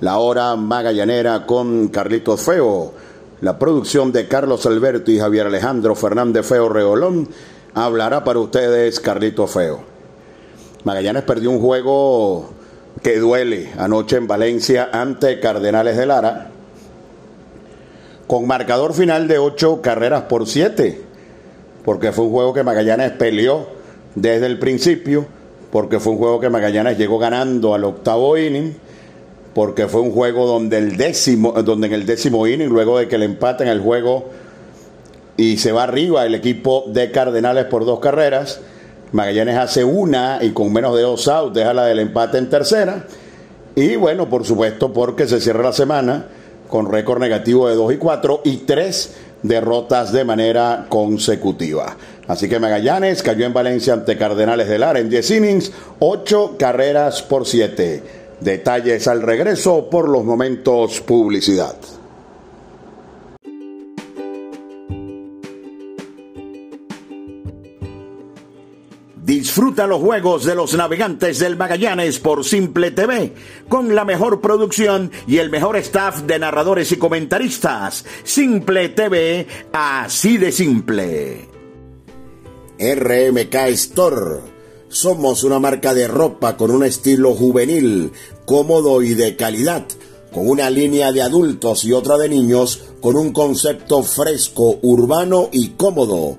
la hora magallanera con Carlitos Feo. La producción de Carlos Alberto y Javier Alejandro Fernández Feo Reolón. Hablará para ustedes Carlitos Feo. Magallanes perdió un juego que duele anoche en Valencia ante Cardenales de Lara. Con marcador final de ocho carreras por siete, porque fue un juego que Magallanes peleó desde el principio, porque fue un juego que Magallanes llegó ganando al octavo inning porque fue un juego donde el décimo, donde en el décimo inning, luego de que le empaten el juego y se va arriba el equipo de Cardenales por dos carreras, Magallanes hace una y con menos de dos outs deja la del empate en tercera. Y bueno, por supuesto, porque se cierra la semana con récord negativo de 2 y 4 y tres derrotas de manera consecutiva. Así que Magallanes cayó en Valencia ante Cardenales de Lara en 10 innings, 8 carreras por 7. Detalles al regreso por los momentos publicidad. Disfruta los juegos de los navegantes del Magallanes por Simple TV, con la mejor producción y el mejor staff de narradores y comentaristas. Simple TV, así de simple. RMK Store somos una marca de ropa con un estilo juvenil, cómodo y de calidad, con una línea de adultos y otra de niños, con un concepto fresco, urbano y cómodo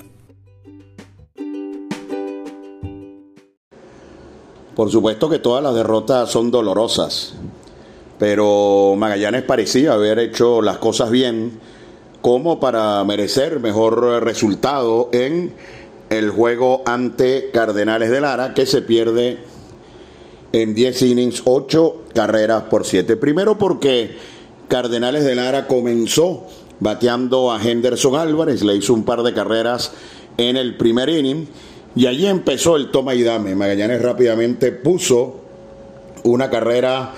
Por supuesto que todas las derrotas son dolorosas, pero Magallanes parecía haber hecho las cosas bien como para merecer mejor resultado en el juego ante Cardenales de Lara, que se pierde en 10 innings, 8 carreras por 7. Primero porque Cardenales de Lara comenzó bateando a Henderson Álvarez, le hizo un par de carreras en el primer inning y allí empezó el toma y dame. Magallanes rápidamente puso una carrera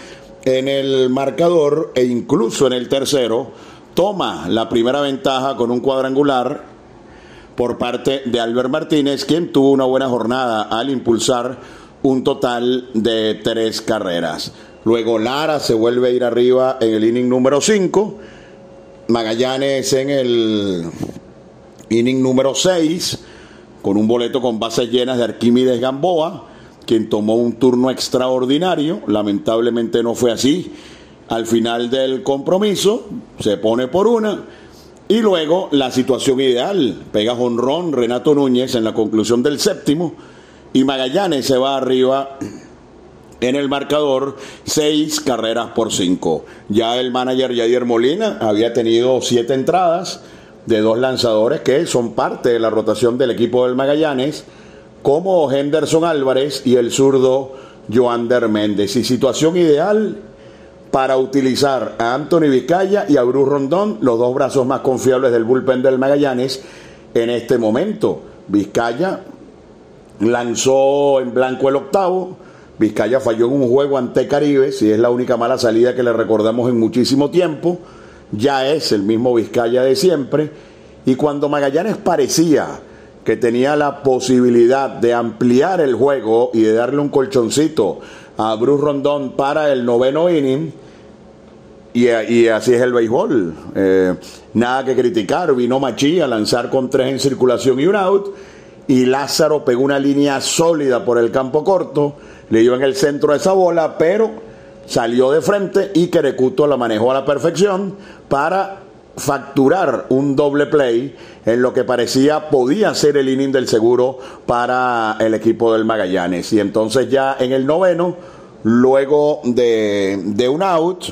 en el marcador e incluso en el tercero toma la primera ventaja con un cuadrangular por parte de Albert Martínez, quien tuvo una buena jornada al impulsar un total de tres carreras. Luego Lara se vuelve a ir arriba en el inning número 5. Magallanes en el inning número 6 con un boleto con bases llenas de Arquímedes Gamboa, quien tomó un turno extraordinario, lamentablemente no fue así. Al final del compromiso se pone por una. Y luego la situación ideal, pega jonrón Renato Núñez en la conclusión del séptimo. Y Magallanes se va arriba en el marcador. Seis carreras por cinco. Ya el manager Yadier Molina había tenido siete entradas, de dos lanzadores que son parte de la rotación del equipo del Magallanes, como Henderson Álvarez y el zurdo Joander Méndez. Y situación ideal para utilizar a Anthony Vizcaya y a Bruce Rondón, los dos brazos más confiables del bullpen del Magallanes en este momento. Vizcaya lanzó en blanco el octavo. Vizcaya falló en un juego ante Caribe, si es la única mala salida que le recordamos en muchísimo tiempo ya es el mismo Vizcaya de siempre. Y cuando Magallanes parecía que tenía la posibilidad de ampliar el juego y de darle un colchoncito a Bruce Rondón para el noveno inning, y, así es el béisbol. Eh, nada que criticar. Vino Machi a lanzar con tres en circulación y un out. Y Lázaro pegó una línea sólida por el campo corto. Le dio en el centro de esa bola, pero salió de frente y Querecuto la manejó a la perfección para facturar un doble play en lo que parecía podía ser el inning del seguro para el equipo del Magallanes. Y entonces ya en el noveno, luego de, de un out,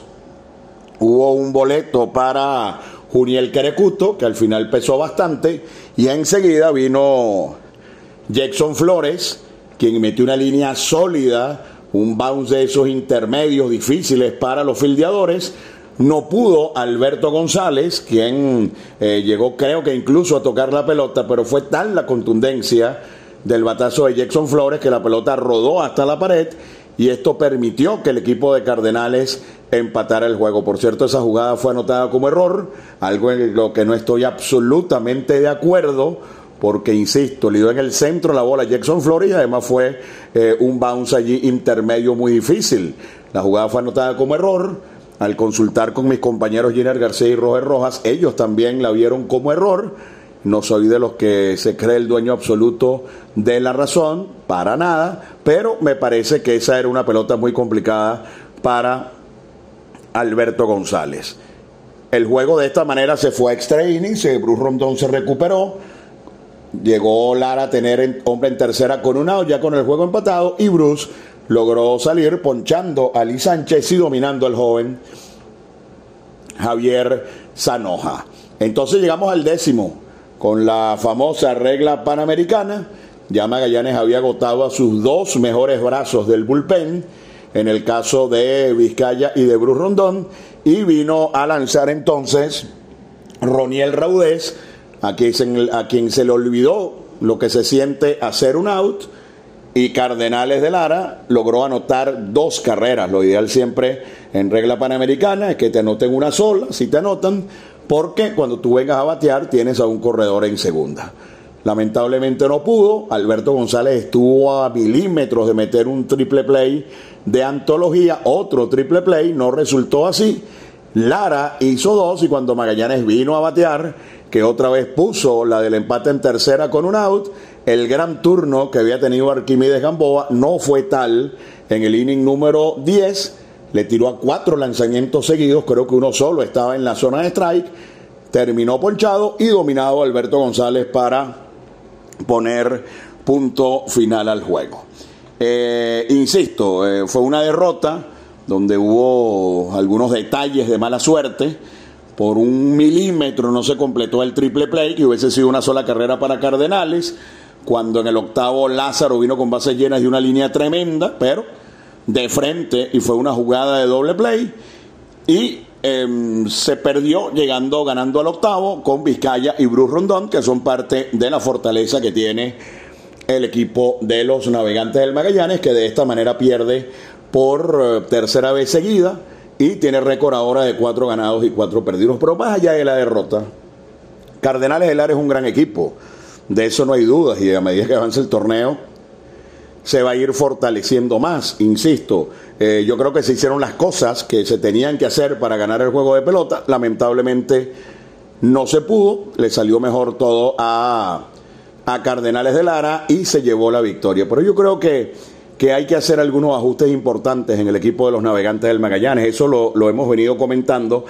hubo un boleto para Juniel Querecuto, que al final pesó bastante, y enseguida vino Jackson Flores, quien metió una línea sólida, un bounce de esos intermedios difíciles para los fildeadores, no pudo Alberto González, quien eh, llegó creo que incluso a tocar la pelota, pero fue tal la contundencia del batazo de Jackson Flores que la pelota rodó hasta la pared y esto permitió que el equipo de Cardenales empatara el juego. Por cierto, esa jugada fue anotada como error, algo en lo que no estoy absolutamente de acuerdo, porque, insisto, le dio en el centro la bola Jackson Flores y además fue eh, un bounce allí intermedio muy difícil. La jugada fue anotada como error al consultar con mis compañeros Giner García y Roger Rojas, ellos también la vieron como error. No soy de los que se cree el dueño absoluto de la razón, para nada, pero me parece que esa era una pelota muy complicada para Alberto González. El juego de esta manera se fue a extra innings, Bruce Rondón se recuperó, llegó Lara a tener hombre en tercera con un out, ya con el juego empatado, y Bruce logró salir ponchando a Lee Sánchez y dominando al joven Javier Zanoja. Entonces llegamos al décimo con la famosa regla panamericana. Ya Magallanes había agotado a sus dos mejores brazos del bullpen, en el caso de Vizcaya y de Bruce Rondón, y vino a lanzar entonces Roniel Raudés, a quien, a quien se le olvidó lo que se siente hacer un out y Cardenales de Lara logró anotar dos carreras. Lo ideal siempre en regla panamericana es que te anoten una sola, si te anotan, porque cuando tú vengas a batear tienes a un corredor en segunda. Lamentablemente no pudo. Alberto González estuvo a milímetros de meter un triple play de antología, otro triple play, no resultó así. Lara hizo dos y cuando Magallanes vino a batear, que otra vez puso la del empate en tercera con un out, el gran turno que había tenido Arquímedes Gamboa no fue tal en el inning número 10. Le tiró a cuatro lanzamientos seguidos, creo que uno solo estaba en la zona de strike. Terminó ponchado y dominado Alberto González para poner punto final al juego. Eh, insisto, eh, fue una derrota donde hubo algunos detalles de mala suerte. Por un milímetro no se completó el triple play, que hubiese sido una sola carrera para Cardenales cuando en el octavo Lázaro vino con bases llenas y una línea tremenda, pero de frente y fue una jugada de doble play y em, se perdió llegando ganando al octavo con Vizcaya y Bruce Rondón que son parte de la fortaleza que tiene el equipo de los navegantes del Magallanes que de esta manera pierde por eh, tercera vez seguida y tiene récord ahora de cuatro ganados y cuatro perdidos pero más allá de la derrota Cardenales del Ar es un gran equipo de eso no hay dudas y a medida que avance el torneo se va a ir fortaleciendo más, insisto. Eh, yo creo que se hicieron las cosas que se tenían que hacer para ganar el juego de pelota. Lamentablemente no se pudo, le salió mejor todo a, a Cardenales de Lara y se llevó la victoria. Pero yo creo que, que hay que hacer algunos ajustes importantes en el equipo de los navegantes del Magallanes. Eso lo, lo hemos venido comentando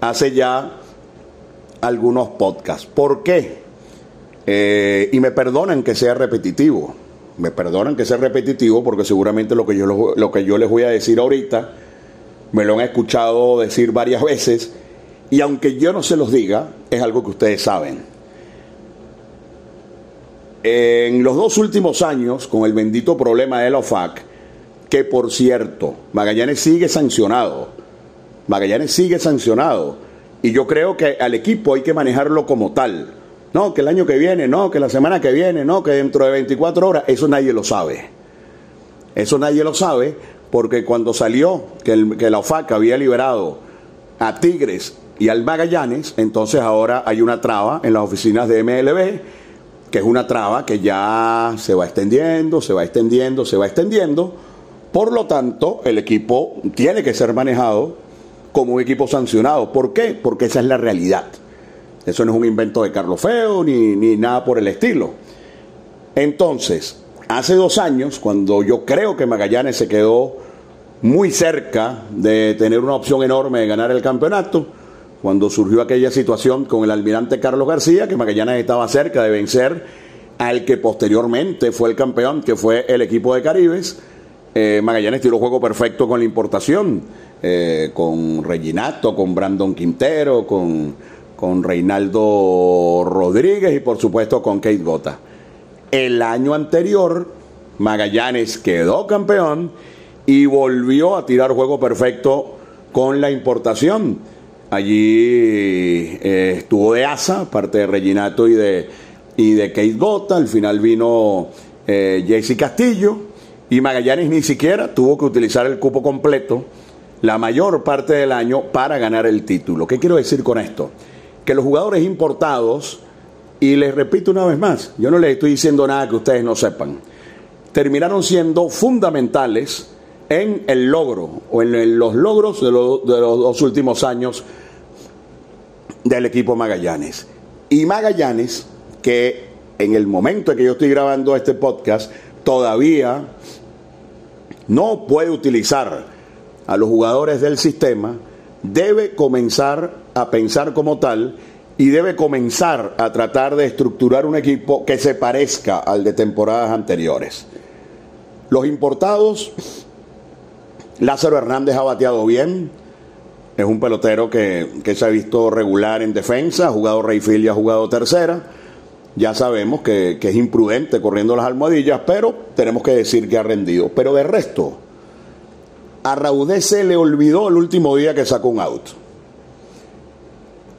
hace ya algunos podcasts. ¿Por qué? Eh, y me perdonan que sea repetitivo. Me perdonan que sea repetitivo porque seguramente lo que, yo, lo, que yo les voy a decir ahorita me lo han escuchado decir varias veces y aunque yo no se los diga, es algo que ustedes saben. En los dos últimos años, con el bendito problema de la OFAC, que por cierto, Magallanes sigue sancionado, Magallanes sigue sancionado, y yo creo que al equipo hay que manejarlo como tal. No, que el año que viene, no, que la semana que viene, no, que dentro de 24 horas, eso nadie lo sabe. Eso nadie lo sabe porque cuando salió que, la OFAC había liberado a Tigres y al Magallanes, entonces ahora hay una traba en las oficinas de MLB, que es una traba que ya se va extendiendo, se va extendiendo, se va extendiendo. Por lo tanto, el equipo tiene que ser manejado como un equipo sancionado. ¿Por qué? Porque esa es la realidad. Eso no es un invento de Carlos Feo ni, ni nada por el estilo. Entonces, hace dos años, cuando yo creo que Magallanes se quedó muy cerca de tener una opción enorme de ganar el campeonato, cuando surgió aquella situación con el almirante Carlos García, que Magallanes estaba cerca de vencer al que posteriormente fue el campeón, que fue el equipo de Caribes. Eh, Magallanes tiró juego perfecto con la importación, eh, con Reginato, con Brandon Quintero, con, con Reinaldo Rodríguez y por supuesto con Kate Gota. El año anterior, Magallanes quedó campeón y volvió a tirar juego perfecto con la importación. Allí eh, estuvo de Asa, parte de Reginato y de, y de Kate Gota. Al final vino eh, Jesse Castillo y Magallanes ni siquiera tuvo que utilizar el cupo completo la mayor parte del año para ganar el título. ¿Qué quiero decir con esto? Que los jugadores importados, y les repito una vez más, yo no les estoy diciendo nada que ustedes no sepan, terminaron siendo fundamentales en el logro o en los logros de, los dos últimos años del equipo Magallanes. Y Magallanes, que en el momento en que yo estoy grabando este podcast, todavía no puede utilizar a los jugadores del sistema, debe comenzar a pensar como tal y debe comenzar a tratar de estructurar un equipo que se parezca al de temporadas anteriores. Los importados Lázaro Hernández ha bateado bien. Es un pelotero que, se ha visto regular en defensa, ha jugado Rayfield y ha jugado tercera. Ya sabemos que, es imprudente corriendo las almohadillas, pero tenemos que decir que ha rendido. Pero de resto, a Raudé se le olvidó el último día que sacó un out.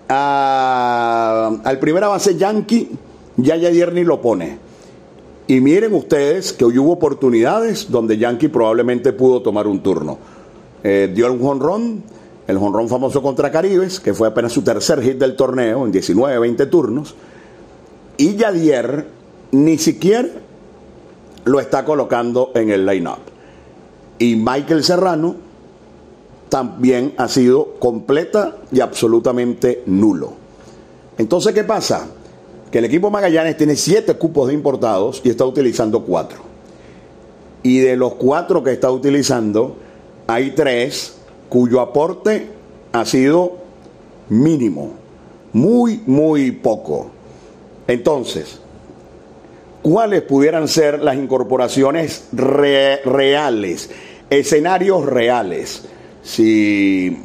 al primera base Yankee, ya Yadier ni lo pone. Y miren ustedes que hoy hubo oportunidades donde Yankee probablemente pudo tomar un turno. Eh, dio un jonrón, el jonrón famoso contra Caribes, que fue apenas su tercer hit del torneo en 19, 20 turnos. Y Yadier ni siquiera lo está colocando en el line-up. Y Michael Serrano también ha sido completa y absolutamente nulo. Entonces, ¿qué pasa? que el equipo Magallanes tiene siete cupos de importados y está utilizando cuatro. Y de los cuatro que está utilizando, hay tres cuyo aporte ha sido mínimo, muy, muy poco. Entonces, ¿cuáles pudieran ser las incorporaciones reales, escenarios reales? Si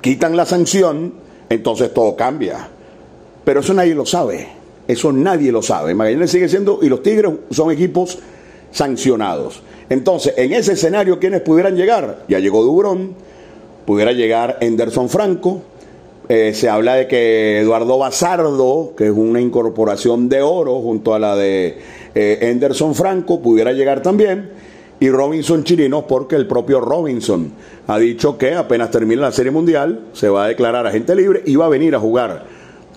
quitan la sanción, entonces todo cambia. Pero eso nadie lo sabe. Eso nadie lo sabe. Magallanes sigue siendo, y los Tigres son equipos sancionados. Entonces, en ese escenario, ¿quiénes pudieran llegar? Ya llegó Dubrón, pudiera llegar Enderson Franco. Eh, se habla de que Eduardo Bazardo, que es una incorporación de oro junto a la de eh, Enderson Franco, pudiera llegar también. Y Robinson Chirinos, porque el propio Robinson ha dicho que apenas termine la Serie Mundial, se va a declarar agente libre y va a venir a jugar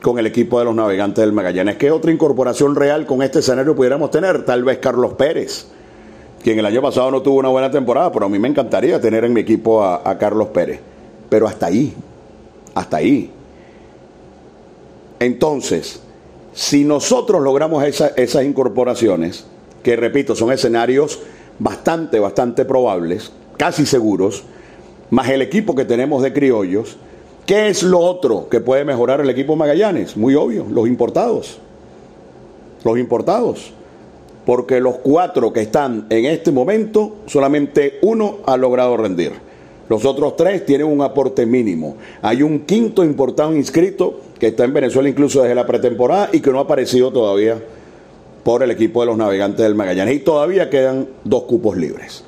con el equipo de los navegantes del Magallanes. ¿Qué otra incorporación real con este escenario pudiéramos tener? Tal vez Carlos Pérez, quien el año pasado no tuvo una buena temporada, pero a mí me encantaría tener en mi equipo a, Carlos Pérez. Pero hasta ahí, hasta ahí. Entonces, si nosotros logramos esas incorporaciones, que repito, son escenarios bastante, bastante probables, casi seguros, más el equipo que tenemos de criollos, ¿Qué es lo otro que puede mejorar el equipo Magallanes? Muy obvio, los importados. Los importados. Porque los cuatro que están en este momento, solamente uno ha logrado rendir. Los otros tres tienen un aporte mínimo. Hay un quinto importado inscrito que está en Venezuela incluso desde la pretemporada y que no ha aparecido todavía por el equipo de los navegantes del Magallanes. Y todavía quedan dos cupos libres.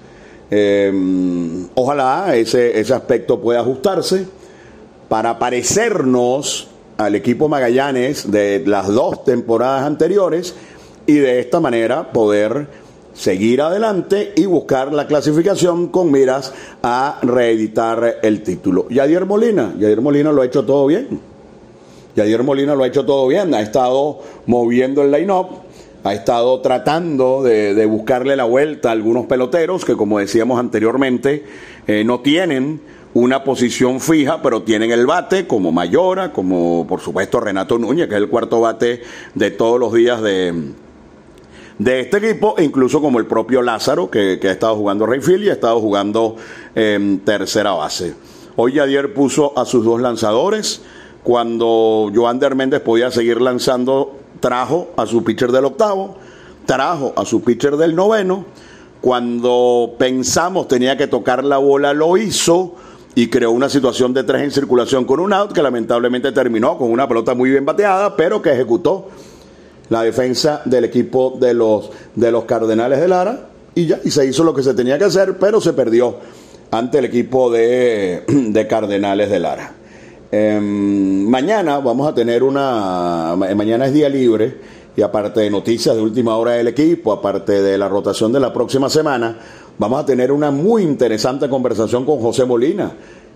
Em, ojalá ese, ese aspecto pueda ajustarse para parecernos al equipo Magallanes de las dos temporadas anteriores y de esta manera poder seguir adelante y buscar la clasificación con miras a reeditar el título. Yadier Molina, Yadier Molina lo ha hecho todo bien. Yadier Molina lo ha hecho todo bien, ha estado moviendo el line-up, ha estado tratando de, buscarle la vuelta a algunos peloteros que, como decíamos anteriormente, eh, no tienen una posición fija, pero tienen el bate como Mayora, como por supuesto Renato Núñez, que es el cuarto bate de todos los días de, de este equipo, incluso como el propio Lázaro, que, ha estado jugando Rayfield y ha estado jugando en tercera base. Hoy ayer puso a sus dos lanzadores. Cuando Joander Méndez podía seguir lanzando, trajo a su pitcher del octavo, trajo a su pitcher del noveno. Cuando pensamos tenía que tocar la bola, lo hizo y creó una situación de tres en circulación con un out que lamentablemente terminó con una pelota muy bien bateada, pero que ejecutó la defensa del equipo de los, de los Cardenales de Lara y ya, y se hizo lo que se tenía que hacer, pero se perdió ante el equipo de, de Cardenales de Lara. Em, mañana vamos a tener una, mañana es día libre y aparte de noticias de última hora del equipo, aparte de la rotación de la próxima semana, vamos a tener una muy interesante conversación con José Molina,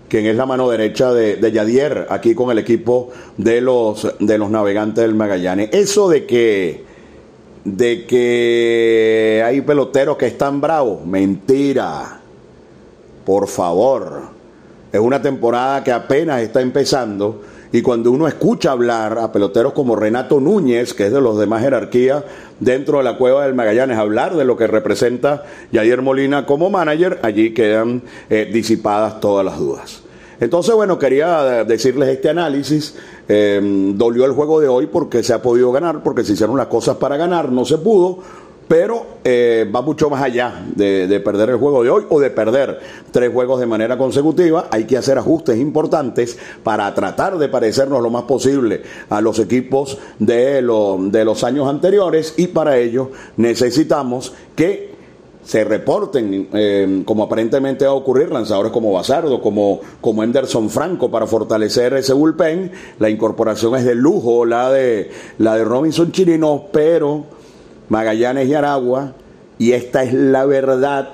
quien es la mano derecha de, de, Yadier, aquí con el equipo de los, de los navegantes del Magallanes. Eso de que, de que hay peloteros que están bravos, mentira. Por favor. Es una temporada que apenas está empezando y cuando uno escucha hablar a peloteros como Renato Núñez, que es de los de más jerarquía dentro de la cueva del Magallanes, hablar de lo que representa Jair Molina como manager, allí quedan eh, disipadas todas las dudas. Entonces, bueno, quería decirles este análisis. Eh, dolió el juego de hoy porque se ha podido ganar, porque se hicieron las cosas para ganar, no se pudo pero eh, va mucho más allá de, perder el juego de hoy o de perder tres juegos de manera consecutiva. Hay que hacer ajustes importantes para tratar de parecernos lo más posible a los equipos de, de los años anteriores y para ello necesitamos que se reporten, eh, como aparentemente va a ocurrir, lanzadores como Basardo, como, como Anderson Franco para fortalecer ese bullpen. La incorporación es de lujo, la de, la de Robinson Chirino, pero Magallanes y Aragua, y esta es la verdad,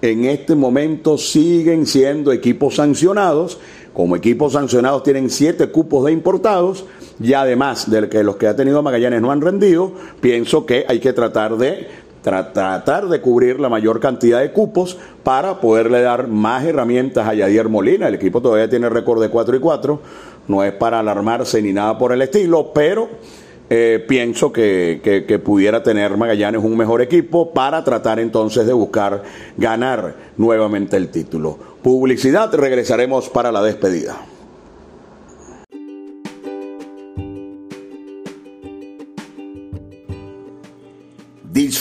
en este momento siguen siendo equipos sancionados. Como equipos sancionados tienen siete cupos de importados y además de que los que ha tenido Magallanes no han rendido, pienso que hay que tratar de tratar de cubrir la mayor cantidad de cupos para poderle dar más herramientas a Yadier Molina. El equipo todavía tiene récord de 4 y 4, no es para alarmarse ni nada por el estilo, pero eh, pienso que, pudiera tener Magallanes un mejor equipo para tratar entonces de buscar ganar nuevamente el título. Publicidad, regresaremos para la despedida.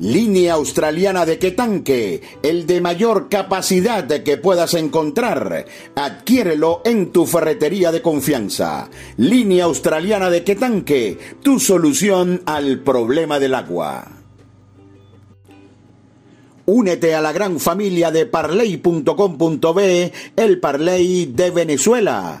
Línea australiana de Quetanque, el de mayor capacidad que puedas encontrar. Adquiérelo en tu ferretería de confianza. Línea australiana de Quetanque, tu solución al problema del agua. Únete a la gran familia de parley.com.be, el Parley de Venezuela.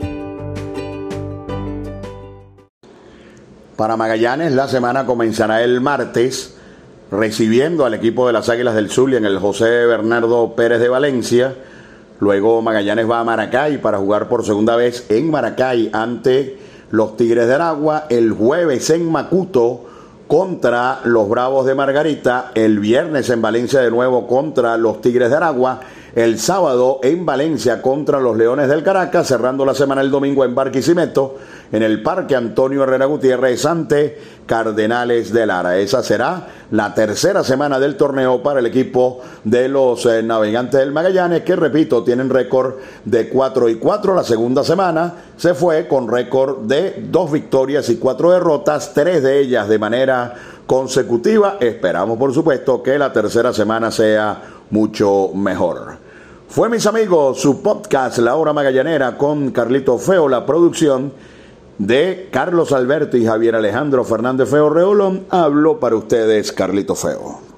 Para Magallanes la semana comenzará el martes recibiendo al equipo de las Águilas del Zulia en el José Bernardo Pérez de Valencia. Luego Magallanes va a Maracay para jugar por segunda vez en Maracay ante los Tigres de Aragua. El jueves en Macuto contra los Bravos de Margarita. El viernes en Valencia de nuevo contra los Tigres de Aragua el sábado en Valencia contra los Leones del Caracas, cerrando la semana el domingo en Barquisimeto, en el Parque Antonio Herrera Gutiérrez ante Cardenales de Lara. Esa será la tercera semana del torneo para el equipo de los eh, Navegantes del Magallanes, que repito, tienen récord de 4 y 4. La segunda semana se fue con récord de dos victorias y cuatro derrotas, tres de ellas de manera consecutiva. Esperamos, por supuesto, que la tercera semana sea mucho mejor. Fue, mis amigos, su podcast La Hora Magallanera con Carlito Feo, la producción de Carlos Alberto y Javier Alejandro Fernández Feo Reolón. Hablo para ustedes, Carlito Feo.